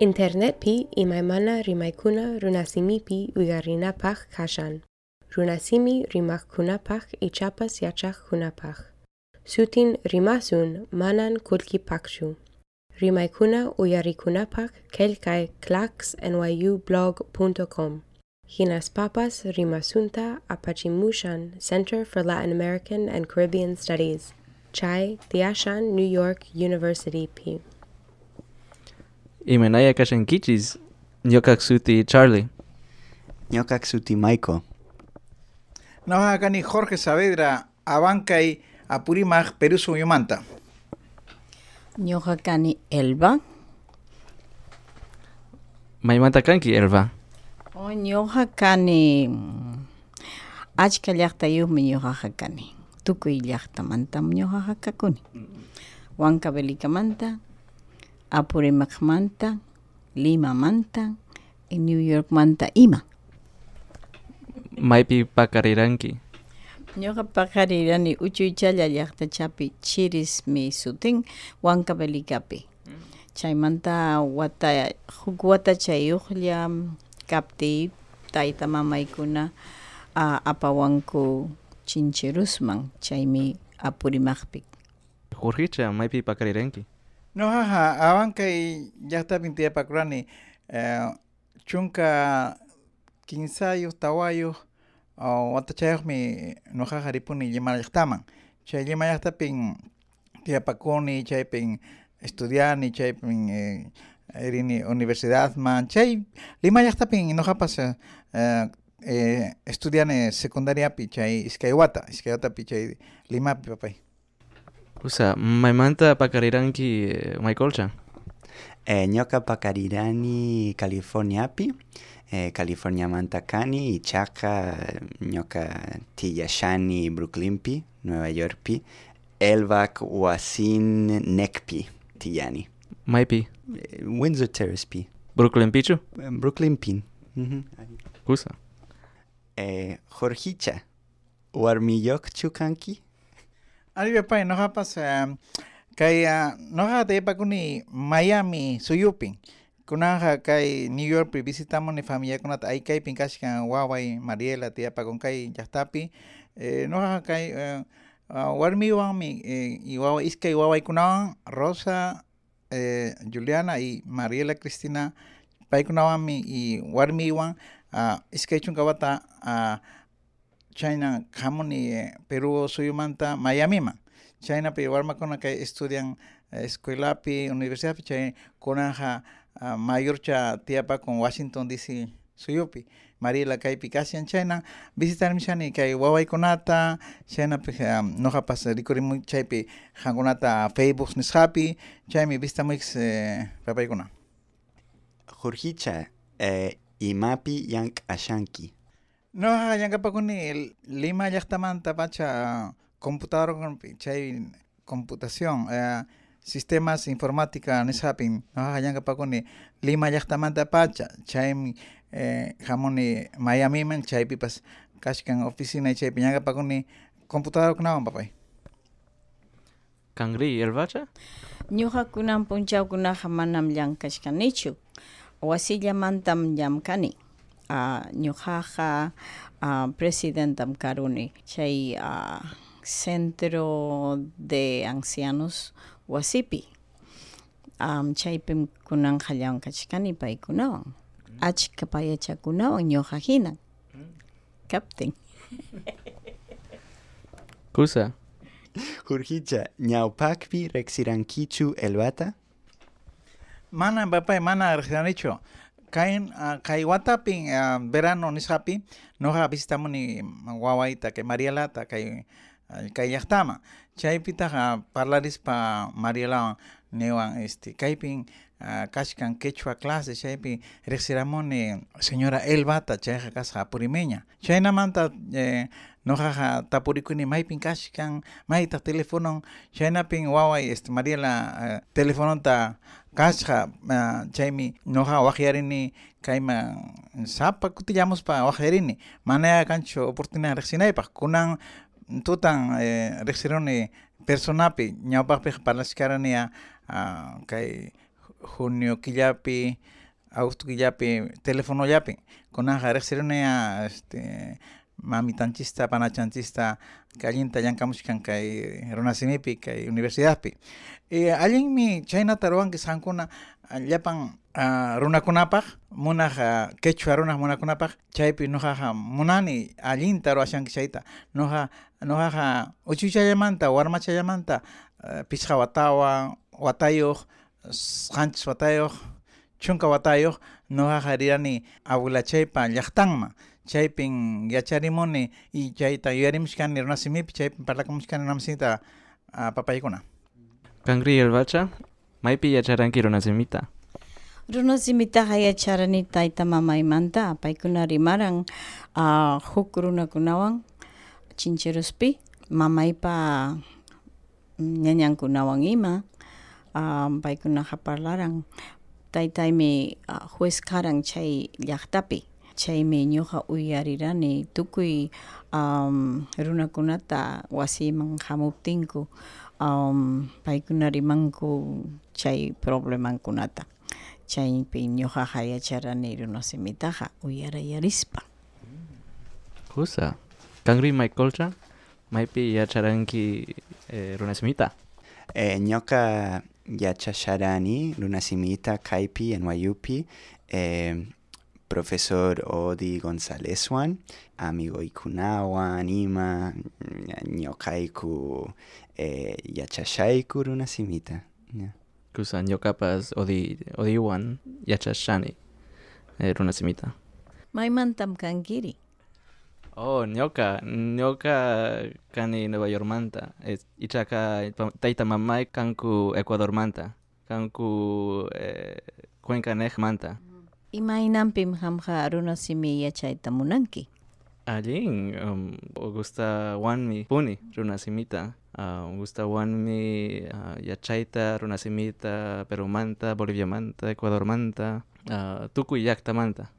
Internet pi imaymana rimaykuna runasimipi uygarinapaq kashan. Runasimi rimakkunapaq ichapas yachaqkunapaq. Sutin rimasun manan kulkipaqchu. Rimaykuna uyarikunapaq kelkay clacksnyublog.com. Hinas papas rimasunta apachimushan Center for Latin American and Caribbean Studies. Chai Tiashan New York University P. Imenaya kashankichis, Nyokaksuti Charlie. Nyokaksuti Maiko. Noja kani Jorge Saavedra, Abancay, Apurimaj, Perú Suyumanta. Ñuqa kani Elba. Maymanta kanki Elva. O ñuqa kani mm, achka llaqtayuqmi ñuqaqa kani. Tukuy llaqtamantam ñuqaqa kakuni. Huancavelikamanta, Apurimaqmanta, Limamanta, y New Yorkmanta ima. Maypi pakariranki. Ñuqa paqarirani uchuychalla llaqtachapi chirismi sutin Huancavelicapi. Chaymanta wata huk wata chayuqlla kapti tayta mamaykuna a apawanku chinchirusman chaymi apurimaqpi. Jorgecha, maypi pakariranki. Noja Abancay, ya está pintia Pacurani, Chunka, Quinsayo, Tawayo, o Watachaymi, Noja Haripuni, Yemayachtaman. Chay Yemayachapin, Tia Pacuni, Chaypin, Estudiani, Chaypin, eh, Erini Universidad Man, Chay, Lima ya está pin, no pasa, eh, eh, estudian secundaria pi, Chay, Iskaiwata, Iskaiwata pi, Chay, Lima pi, papay. Usa, maymanta pakariranki eh, Michaelcha. Eh, Nyoka pakarirani Californiapi. Eh, California Mantakani, Ichaka, Nyoka Tiyashani, Brooklynpi, Nueva Yorkpi. Elvac, Wasin, Nekpi, Tiyani. Maypi. Eh, Windsor Terrace-pi. Brooklyn Pichu. Eh, Brooklyn Pin. Usa. Eh, Jorgicha. Warmiyok Chukanki. Ari papay, no pasa, kaya, no te Pacuni, Miami, Suyupin. Kunaja kay New York pri visitamos ni familia kunat ay kay pinkashkan waway Mariela tia pakon kay yastapi eh, no kay eh, uh, warmi wami eh, y waway iskay waway kunawan Rosa eh, Juliana y Mariela Cristina. Pay kunawami y warmi wan uh, iskay chunkawata uh, China kamuni eh, Perú suyumanta Miami China pi warma kuna kay estudian eh, escuela pi universidad chay kunaja uh, mayor cha tiapa con Washington DC suyupi. Mariela kay pikasian China. Visitar mi chani kay waway kunata China pi um, no hapas rikurimu chay pi hangunata Facebook nishapi chay mi vista mix eh, papay kuna Jorgicha. Eh, Imapi Yank Ashanki. No, yang kapakuni lima yaktamanta pacha computador con chay computación eh, sistemas informática nisapin no yang kapakuni lima yaktamanta pacha chay eh, hamoni Miami man chay pipas kashkan oficina chay yang kapakuni computador kunawan papay Kangri, Elvacha. Ñuqa kunan punchawkunaqa manam llankashkanichu. Wasillamantam llamkani. Uh, ñuqaqa uh, presidentam karuni chay centro de ancianos wasipi. Um, chaypim kunanja llankashkani paykunawan. Achka payachakunawan ñuqa hinan. Captain. Kusa. Jorgicha. Ñaupakpi Rexirankichu Elvata. mana papay mana rejanicho kain uh, kay watapin uh, verano nisapi noja visitamos ni wawaita kay Mariela ta kay uh, kay yaktama chaypita uh, parlaris pa Mariela newan este kaypin uh, kashkan quechua clase chaypi rexiramos ni señora Elbata chayja kasa purimeña. Chaynamanta eh, nojaja tapurikuni maypin kashkan mayta teléfono chaynapin waway este Mariela uh, teléfono ta kasha uh, chaymi noja wajiarini kayma sapa kutillamos pa wajiarini manaya kancho oportunidad rexinaypaq kunan tutan eh, rexironi personapi ñawpaqpi parlashkarani uh, kay junio killapi, agosto killapi, teléfono yapi. Kunaqa riqsirunaya este mamitanchista, panachanchista, kallinta llankamushkan kay runasimipi, kay universidadpi. E, allinmi chaynata ruwanki sankuna llapan uh, runakunapaq munaq uh, quechua runaq munakunapaq chaypi nuqaqa munani allinta ruwashanki chayta nuqa nuqaqa uchuchallamanta warmachallamanta uh, pisqa watawan watayuq qanchis watayuq chunka watayuq nuqaqa rirani abuelachaypa llaqtanman chaypin yacharimuni y chayta yuyarimushkani runasimipi chaypin parlakamushkani runasimita uh, papaykuna Kangri Elbacha, maypi yacharanki runasimita. Runasimitaqa yacharani tayta mamaymanta paykuna rimaran uh, huk runakunawan chinchiruspi mamaypa ñañankunawan ima uh, paykunaqa parlaran taytaymi uh, juez karan chay llaqtapi chaymi ñuqa uyarirani tukuy um, runakunata wasiman hamuptinku um, paykuna rimanku chay problemankunata chaypi ñuqaqa yacharani runasimitaqa uyarayarispa Kusa. Kangri Michaelcha, maypi yacharanki eh, runasimita. Eh, ñoka yachasharani runasimita kaypi NYUpi eh, profesor Odi González Juan, amigo ikunawan ima ñokayku eh, yachashayku runasimita. Yeah. Kusa ñokapas odi odiwan yachashani eh, runasimita. maymantam kankiri Oh, ñoka, ñoka kani Nueva York manta. Es, ichaka taita mamay kanku Ecuador manta. Kanku eh, Cuenca nej manta. Imaynampim hamqa runasimi yachayta munanki Allin, um, gusta wanmi puni runasimita. Uh, gusta wanmi uh, yachaita runasimita Perú manta, Bolivia manta, Ecuador manta, uh, tukuy llaqta manta.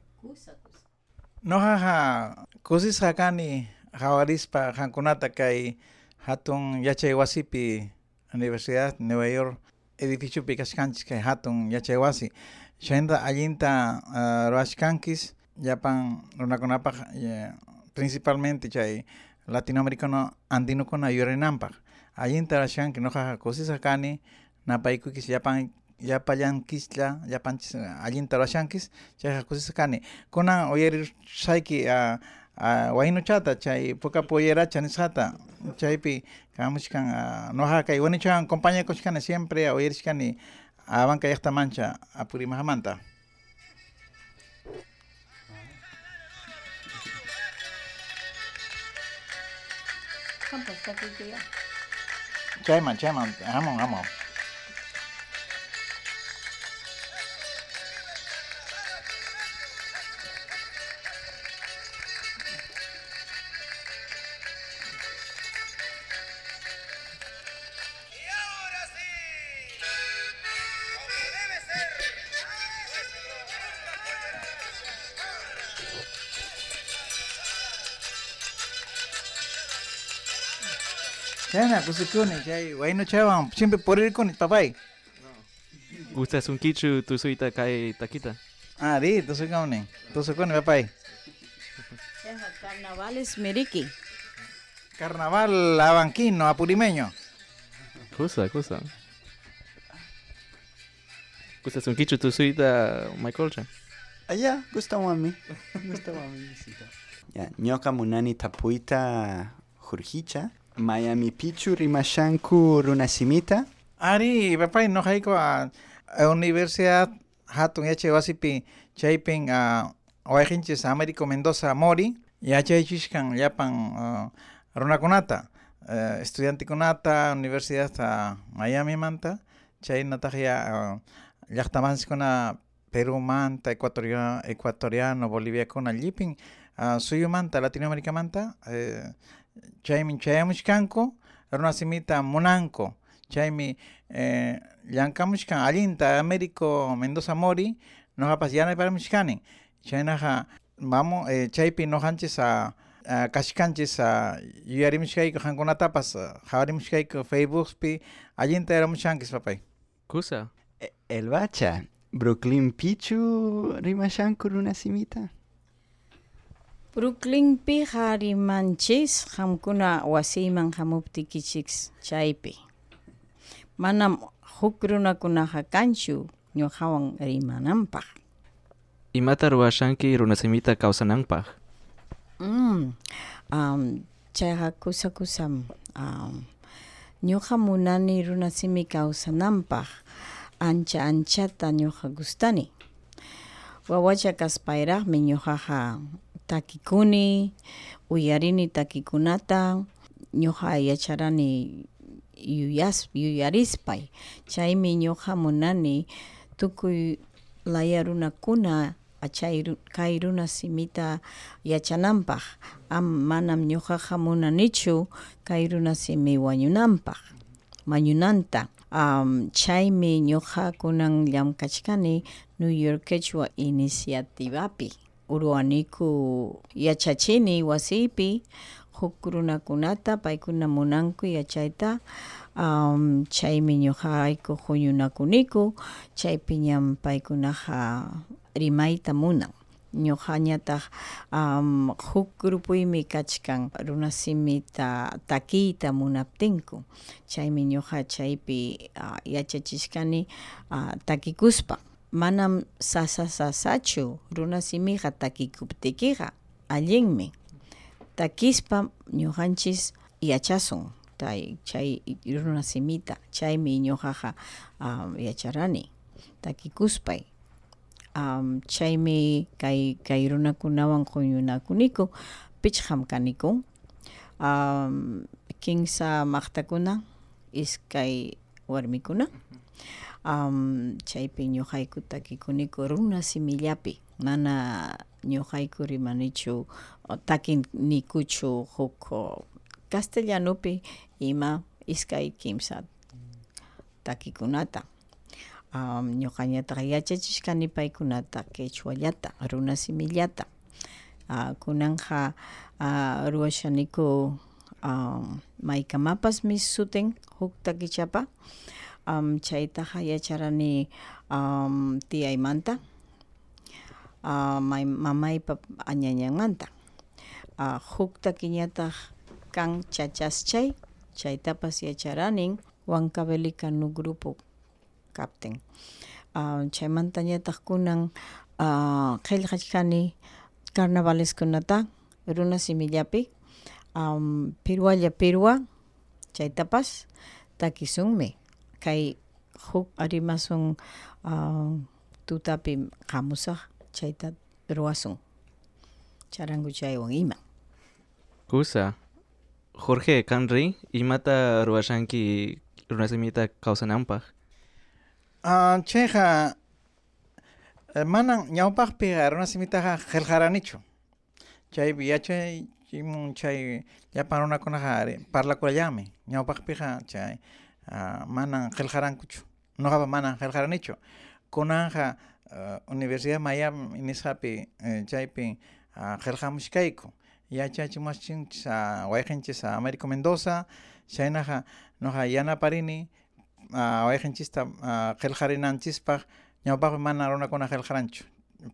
Nojaja kusisqa kani jawarispa qankunata kay hatun yachay wasipi Universidad Nueva York edificiopi kashkanchis kay hatun yachay wasi chaynta allinta uh, ruwashkankis llapan runakunapaq eh, principalmente chay latinoamericano andinukuna yuyarinanpaq allinta rurashkanki nojaja kusisqa kani napaykukis llapan llapallankislla llapanchis uh, allinta rurashankis chayqa kusisqa kani kunan uyaririshayki uh, uh, waynuchata chay pukapi uyaracha nisqata chaypi kamushkan uh, noja kay wanichawan compañerokushkani siempre uyarishkani awanka llaqtamancha apurimaqmanta chayman chayman hamon hamon chayna kusikuni chay waynuchawan siempre purirkuni papay Gusta sunkichu tusuita kai takita. ah ri tusukuni tusukuni papay carnavales miriki carnaval abanquino apurimeño Kusa, kusa. Gusta sunkichu tusuita Michaelcha. Allá, gusta wami. gusta wami visita. Ya, ñoka munani tapuita Jurjicha. Miami Pichu rimashanku runasimita. Ari, papay, no hay a, Universidad Hatun yache wasipi chaypin a oajinchis Américo Mendoza Mori yache chishkan yapan runakunata estudiante kunata Universidad a Miami manta chay natahya uh, llaqtamansikuna Perú manta ecuatoriano, ecuatoriano Bolivia kuna llipin uh, suyu manta Latinoamérica manta uh, chaymin chayamushkanku runasimita munanko chaymi eh, llankamushkan allinta Américo Mendoza Mori nojapas yanaparamushkani chaynaqa vamos eh, chaypi nojanchis a, a kashkanchis a yuyarimushkayku qankunatapas qhawarimushkayku Facebookpi allinta yaramushankis papay Kusa. E- El bacha, Brooklyn Pichu rimashanku runasimita. Brooklyn pi harimanchis hamkuna wasiman hamuptikichik chaypi. Manam huk runakunaqa kanchu ñuqawan rimananpaq. Imata ruwashanki runasimita kawsananpaq. Mm. Um, chayqa kusa kusam um, ñuqa munani runasimi kawsananpaq ancha anchata ñuqa gustani. Wawacha kaspayraqmi ñuqaqa takikuni, uyarini takikunata, ñuqa yacharani yuyas, yuyarispay. Chaymi ñuqa munani tukuy laya runakuna achay ru- kay runa simita yachananpaq am manam ñuqaqa munanichu kay runa simi wañunanpaq mañunanta um, chaymi ñuqa kunan llamkachkani New York Quechua Iniciativapi uruwaniku yachachini wasipi huk runakunata paykuna munanku yachayta um, chaymi ñuqayku huñunakuniku chaypi ñam paykunaqa rimayta munan ñuqañataq um, huk grupuymi kachkan runasimita takiyta munaptinku chaymi ñuqa chaypi uh, yachachishkani uh, takikuspa manam sasa sasachu runasimiqa takikuptikiqa allinmi. Takispa ñuqanchis yachasun tay chay runasimita chaymi ñuqaqa um, yacharani takikuspay um, chaymi kay, kay runakunawan quyunakuniku pichqam kanikun. Um, kinsa maqtakuna iskay warmikuna um, chaypi ñuqayku takikuniku runa simillapi. Mana ñuqayku rimanichu takinikuchu huk castellanupi ima iskay kimsa takikunata. Um, ñuqañataqa yachachishkani paykunata quechuallata runa simillata. Uh, kunanja uh, ruwashaniku um, maykamapas suten huk takichapa um, chaytaqa yacharani um, tiyaymanta uh, mamaypa añañanmanta uh, huk takiñataq kan chachaschay chaytapas yacharanin Huancavelica grupo kapten uh, chaymantañataq kunan uh, qillqachkani carnavaleskunata runa simillapi. Um, pirualla pirua chaytapas takisunmi kay huk arimasun uh, tutapi qamusaq chayta ruwasun charangu chaywan ima Kusa. Jorge Kanri, imata ruwashanki runasimita kawsananpaq. Ah, chayqa eh, manan ñawpaqpiqa runasimitaqa qillqaranichu chaypi yachay chimun chay llapan runakunaqa ari parlakullami ñawpaqpiqa chay ah, manan qillqarankuchu nuqapas manan qillqaranichu kunanqa uh, Universidad Miami nisqapi eh, chaypi uh, qillqamushkayku yachachimuschinchis a wayqinchis a Américo Mendoza. Chaynaqa nuqa yanaparini uh, wayqinchista uh, qillqarinanchispaq ñawpaqpi mana runakuna qillqaranchu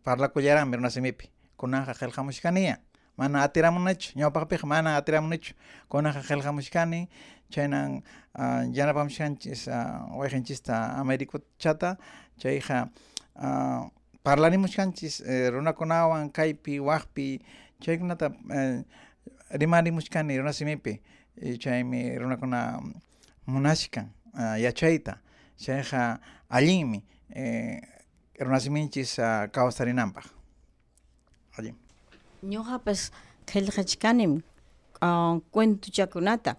parlakullaranmi runasimipi kunanqa qillqamushkaniya mana atiramunachu ñawpaqpiqa mana atiramunichu kunanqa qillqamushkani chaynan uh, yanapamushkanchis uh, wayqinchista Américo chata chayqa uh, parlanimushkanchis eh, runakunawan kaypi waqpi chaykunata eh, rimarimushkani runasimipi. Chaymi runakuna munashkan uh, yachayta. Chayqa allinmi eh, runasiminchis uh, ñuqapas qillqachkanim uh, cuentuchakunata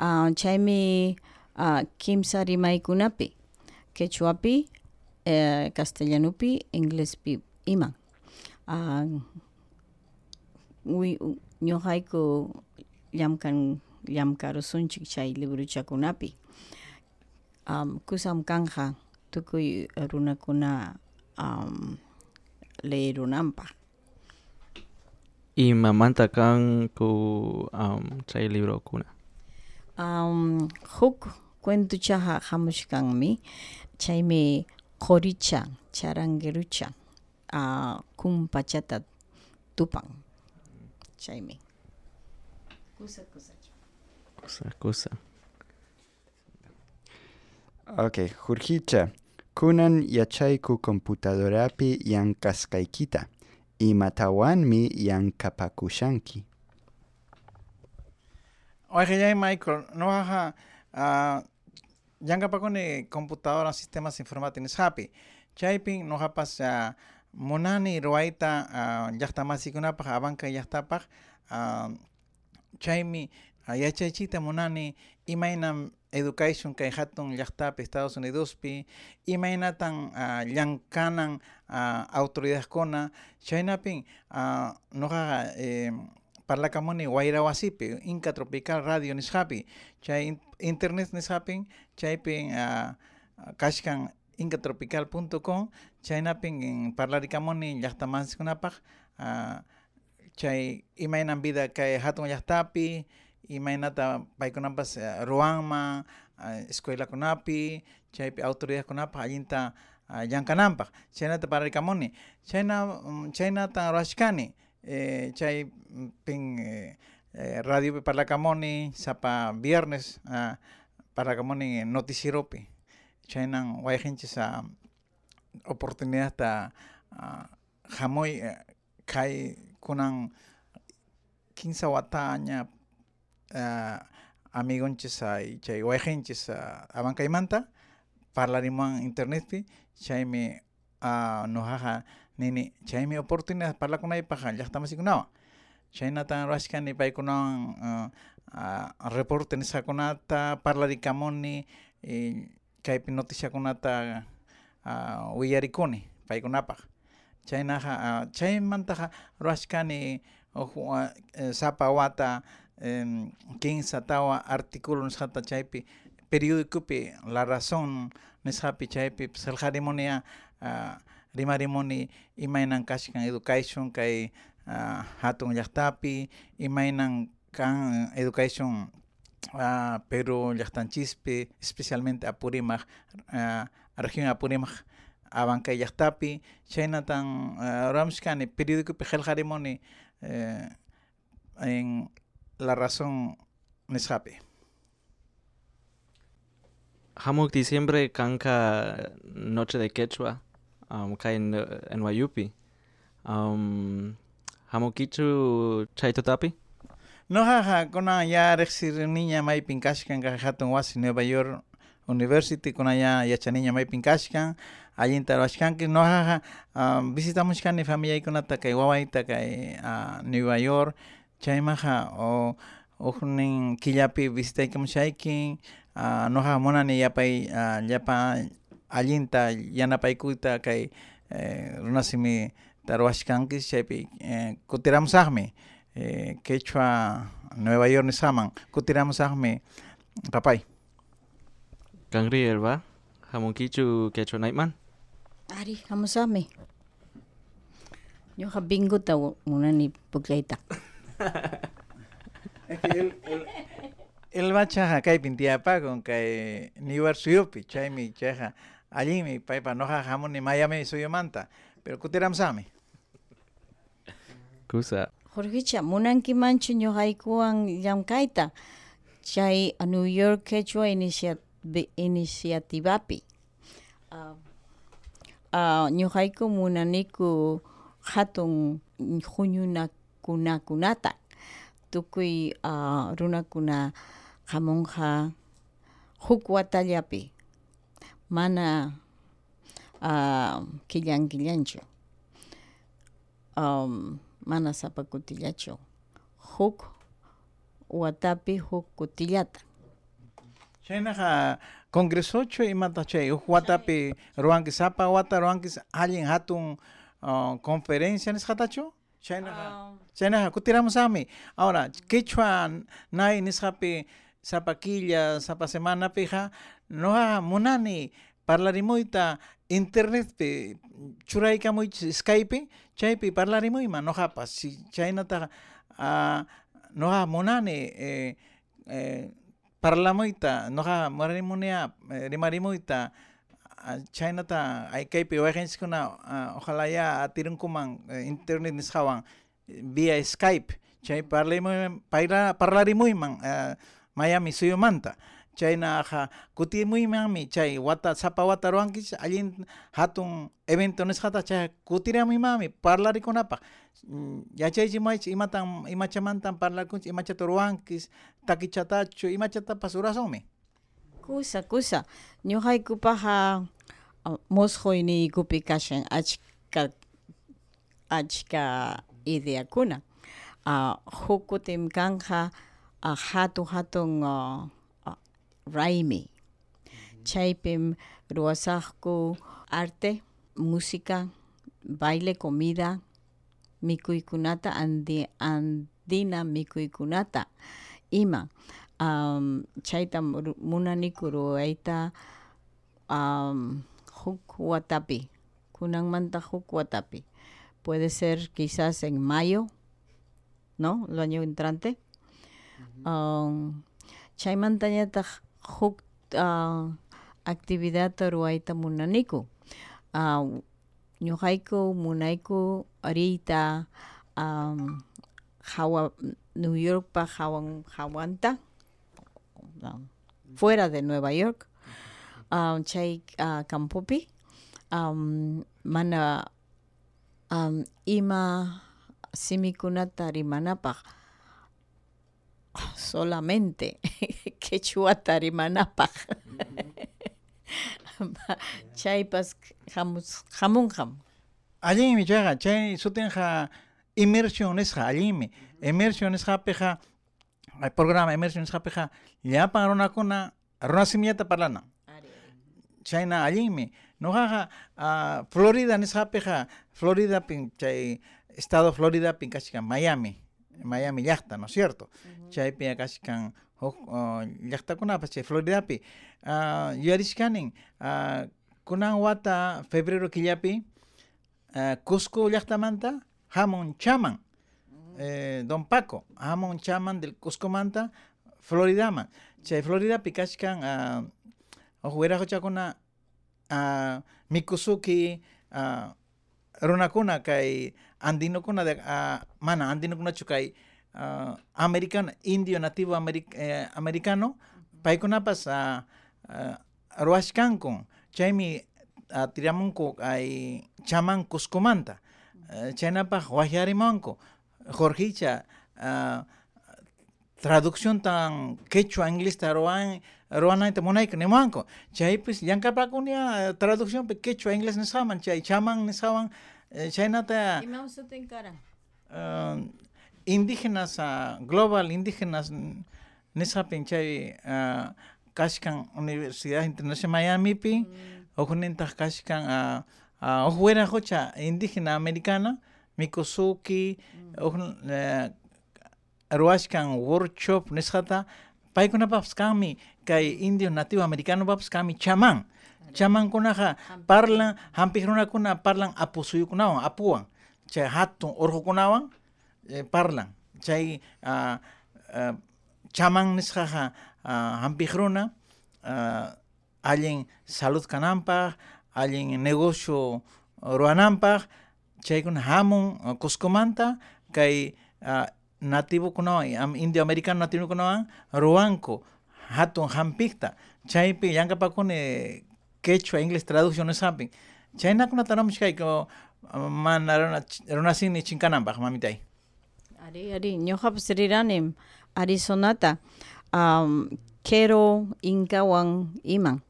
uh, chaymi uh, kimsa rimaykunapi quechuapi uh, castellanupi inglespi iman. Uh, ñuqayku llamkan llamkarusunchik chay libruchakunapi. Um, kusam kanja tukuy runakuna um, leerunanpaq Imamanta kan ku um, chay libro kuna. um, huk cuentuchaja hamushkanmi chaymi qoricha charanguerucha uh, kumpachata tupan chaymi kusa kusa Cosa, cosa. Ok, Jorgicha, kunan yachayku computadorapi yankaskaykita, imatawanmi yankapakushanki. Oye, ya Michael, no haja uh, yanga pa kone computadora sistemas informáticos happy. Chaypin no hapas uh, monani ruaita uh, yahta masikuna pa abanka yahta pa uh, chaymi uh, yachaychita monani imaynam education kay hatun llaqtapi Estados Unidos pi imaynatan uh, llankanan uh, autoridades kona chaynapin uh, noqa eh, parlakamuni wayrawasipi Inca Tropical Radio nisqapi chay in- internet nisqapin chaypin uh, kashkan incatropical.com chaynapin parlarikamuni llaqtamansikunapaq uh, chay imaynan vida kay hatun llaqtapi imaynata paykunapas uh, ruanman uh, escuelakunapi chaypi autoridades kunapaq allinta uh, chaynata parlarikamuni chayna chaynata ruashkani eh, chay pin eh, eh, radiopi parlakamuni sapa viernes uh, parlakamuni noticieropi chaynan wayqinchis uh, oportunidad ta kay kunan 15 wataña uh, amigonchis ay chay wayqinchis uh, abankaymanta parlariman internetpi chaymi uh, nojaja nini chaymi oportunidad parlakunaypaq llaqtamasiikunawan chaynata ruwashkani paykunawan uh, uh, reporte nisqakunata parlarikamuni y kaypi noticiakunata uh, willarikuni paykunapaq. Chaynaja uh, chaymantaja ruwashkani uj, uh, eh, sapa wata em, 15 tawa artículo nisqata chaypi periódicopi La Razón nisqapi chaypi salqarimunia uh, rimarimuni imaynan kashkan education kay hatun llaqtapi imaynan kan education uh, Perú llaqtanchispi especialmente Apurímac uh, región Apurímac abankay llaqtapi chaynatan uh, ruwamishkani periódicopi qillqarimuni eh, en La Razón nisqapi Hamuk diciembre kanka Noche de Quechua, um, en, en Wayupi. Um, hamukichu chaytotapi? No jaja, kuna ya rexir niña may pinkashkan ka hatun wasi Nueva York University kuna ya yacha niña may pinkashkan allin tarawashkanki no jaja um, visitamos kani familia ikunata kay wawaita kay uh, Nueva York chaymaja o ujnin killapi visitaykamushaykin uh, no jaja monani yapay uh, llapa allinta yanapaykuta kay eh, runasimi tarawashkanki chaypi eh, kutiramusaqmi eh, Quechua Nueva York nisaman kutiramusaqmi papay Kangri erba? Hamukichu Quechua naitman? ari hamusami ñuqa binguta munani pukllayta el bachaja kay pintiapakun kay New York suyupi chaymi chayja allimi paypa noja jamuni Miami suyumanta pero kutiramusaqmi Kusa. Jorgecha, munankimanchu ñuqaykuwan llankayta chay a New York Quechua inicia, iniciativapi. Uh, uh, ñuqayku munaniku hatun huñunakunakunata tukuy uh, runakuna hamunqa huk watallapi mana uh, killan killanchu. Um, mana sapa kutillachu. Huk watapi huk kutillata. Chaynaja congresocho imata chay uj watapi ruwanki sapa wata ruwanki allin hatun uh, conferencia nisqatachu chaynaja chaynaja kutiramusaqmi ahora quechua nay nisqapi sapa quilla sapa semanapiqa noqa munani parlarimuyta internetpi churaykamuychis skype chaypi parlarimuyman noqapas si chaynataqa uh, noqa munani eh, eh, parlamuita noqa morarimunia rimarimuita chaynata aykaypi waqinchikuna ojalá ya atirunkuman internet nisqawan vía Skype. Chay parlarimuy parla parlarrimuyman Miami suyumanta chaynaqa kutimuymanmi chay wata sapa wata ruwankichik allin hatun evento nisqata chay kutiramuymami parlarikunapaq yachaychimaychik imatan imachamantan parlakunchik imachata ruwankish takichatachu imachatapas rurasunmi Kusa, kusa. Ñuqaykupaqa uh, musqhuyniykupi kashan achka achka ideakuna. Uh, huk kutim kanja uh, hatun hatun uh, uh, raymi. Chaypim ruwasaqku arte, música, baile, comida, mikuykunata andi, andina mikuykunata ima um, chayta munaniku ruwayta um, huk watapi. Kunanmanta huk watapi. Puede ser quizás en mayo no el año entrante. Chaymantañataq huk uh, actividad ruwayta munaniku. Uh, ñuqayku munayku ariyta um, hawa New York pa hawan hawanta um, fuera de Nueva York um, chay uh, um, mana um, ima simikunata rimanapaq solamente quechuata rimanapaq chaypas hamus hamunham allinmi chayqa chay sutinqa immersion nisqa allinmi immersion nisqapiqa programa immersion nisqapiqa llapan runakuna runasimillata parlana chayna allinmi nuqaqa uh, Florida nisqapiqa Floridapin chay estado Floridapin kashkan Miami. Miami llaqta ¿no es cierto? Chaypi kashkan huk uh, llaqtakunapas chay Floridapi uh, yuyarishkanin uh, kunan wata febrero killapi uh, Cusco llaqtamanta hamun chaman eh, Don Paco hamun chaman del Cusco manta Floridaman chay Floridapi kashkan uh, huk wiraquchakuna uh, mikusuki uh, runakuna kay andinokuna de uh, mana andinokunachu kay uh, americano indio nativo eh, americano paykunapas uh, uh, ruwashkankun chaymi uh, tiramunku chaman Cuscomanta uh, chaynapaq wahyarimanku Jorgicha uh, traducción tan quechua inglés ta ruan ruanayta munayka nimanku chaypis llankapakunia traducción pe quechua inglés nisqaman chay chaman nisqawan chaynata imawsatin karan uh, indígenas uh, global indígenas nisqapin chay uh, kashkan Universidad Internacional Miamipi mm. ujunintaq kashkan uh, uh, uj wiraqucha indígena americana mikusuki mm. uj uh, ruwashkan workshop nisqata paykunapapas kanmi kay indio nativo americano papas kanmi chaman chamankunaqa parlan hampiq runakuna parlan apu suyukunawan apuwan. Chay hatun urqukunawan eh, parlan. Chay uh, uh, chaman nisqaqa uh, hampiq runa uh, allin salud kananpaq allin negocio ruwananpaq chaykuna hamun uh, Cuscomanta kay uh, nativo kunawan indio americano nativo kunawan ruwanku hatun hampikta chaypi llankapakuni quechua inglés traducción nisqapin chaynakunata ramushkayku mana runa runasini chinkananpaq mamitay ari ari ñuqapas riranim Arizonata um, Quero Incawan iman.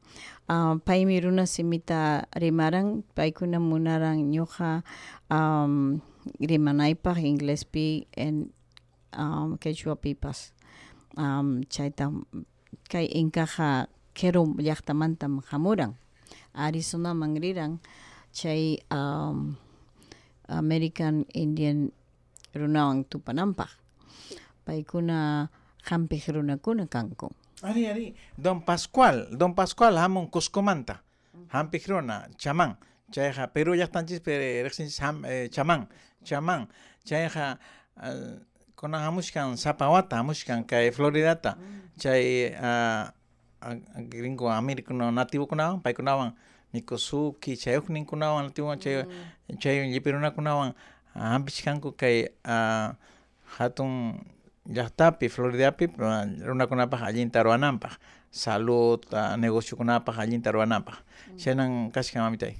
Uh, paymi runa simita rimaran paykuna munaran ñuqa um, rimanaypaq ingléspi en um, quechua pipas. Um, chayta kay inkaqa Quero llaqtamantam hamuran Arizonaman riran chay um, American Indian runawan tupananpaq paykuna hampiq runakuna kanku ari ari. Don Pascual don Pascual hamun Cuscomanta. Hampiq runa chaman chayqa Perú llaqtanchispi riqsinchis ham eh, chaman chaman chayqa uh, kuna hamushkan sapawata hamushkan kay Floridata. Chay uh, gringo americano nativo kunawan paykunawan mikusuki chay ukninkunawan nativo chay chay llipirunakunawan hampishkanku kay uh, hatun llaqtapi Floridapi runakunapaq allinta ruwananpaq salud uh, negociokunapaq allinta ruwananpaq chaynan kashkan mamitay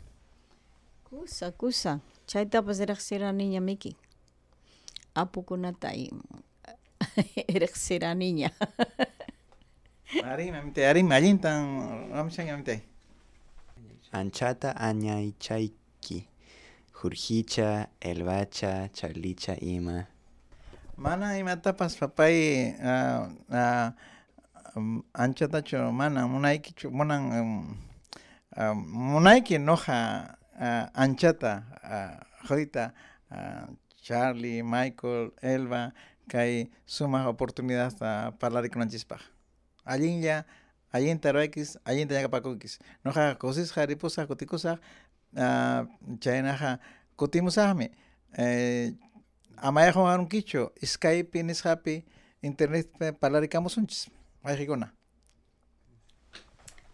Kusa, kusa. Chaytapas riqsiraniña miki. Apukunata riqsiraniña. ari mamitay ari allintan ruwamishan mamitay Anchata añaychayki. Jurjicha, Elbacha, Charlicha, Ima. Mana imatapas papay uh, uh, um, anchatachu mana munaykichu munan um, uh, munayki noja uh, anchata uh, uh, Charlie, Michael, Elba kay sumaq oportunidad parlarikunanchispaq allinlla allinta ruwaykis allinta ñakapakukis noqa kusisqa ripusaq kutikusaq uh, chaynaqa kutimusaqmi eh, amayajun arunkichu Skype nisqapi internetpi parlaricamusunchis wayqikuna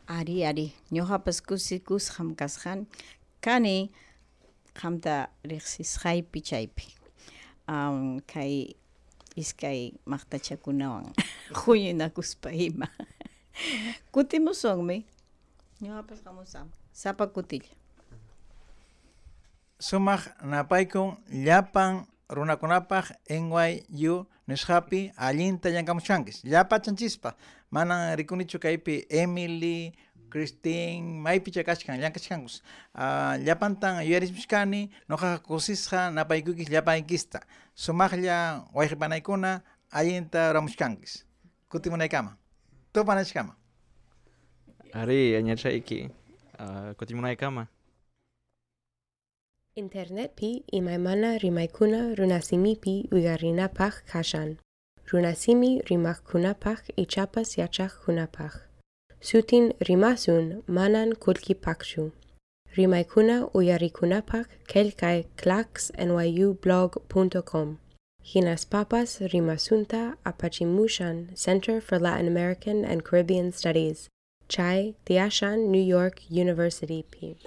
Ari, ari. Ñuqapas kusikusqam kasqan. Kani qamta riqsisqaypi chaypi. Um, kay iskay maqtachakunawan huyinakuspa ima. Kutimusunmi. Ñuqapas qamusam. Sapa kutilla. sumaq napaykun llapan runakunapaq NYU nisqapi allinta llankamushankis llapachanchispa. Manan rikunichu kaypi Emily Christine maypicha kashkan llankachkankus uh, llapantan yuyarismushkani noqaqa kusisqa napaykukis llapaykista. Sumaqlla wayqipanaykuna allinta ruramushkankis kutimunaykama tupanachkama Ari añachayki uh, kutimunaykama. Internet pi imaymana rimaykuna runasimipi uyarinapaq kashan. Runasimi rimakkunapaq ichapas yachaqkunapaq. Sutin rimasun manan kulkipaqchu. Rimaykuna uyarikunapaq kelkay clacksnyublog.com. Hinas papas rimasunta apachimushan Center for Latin American and Caribbean Studies. Chai Tiashan New York University P.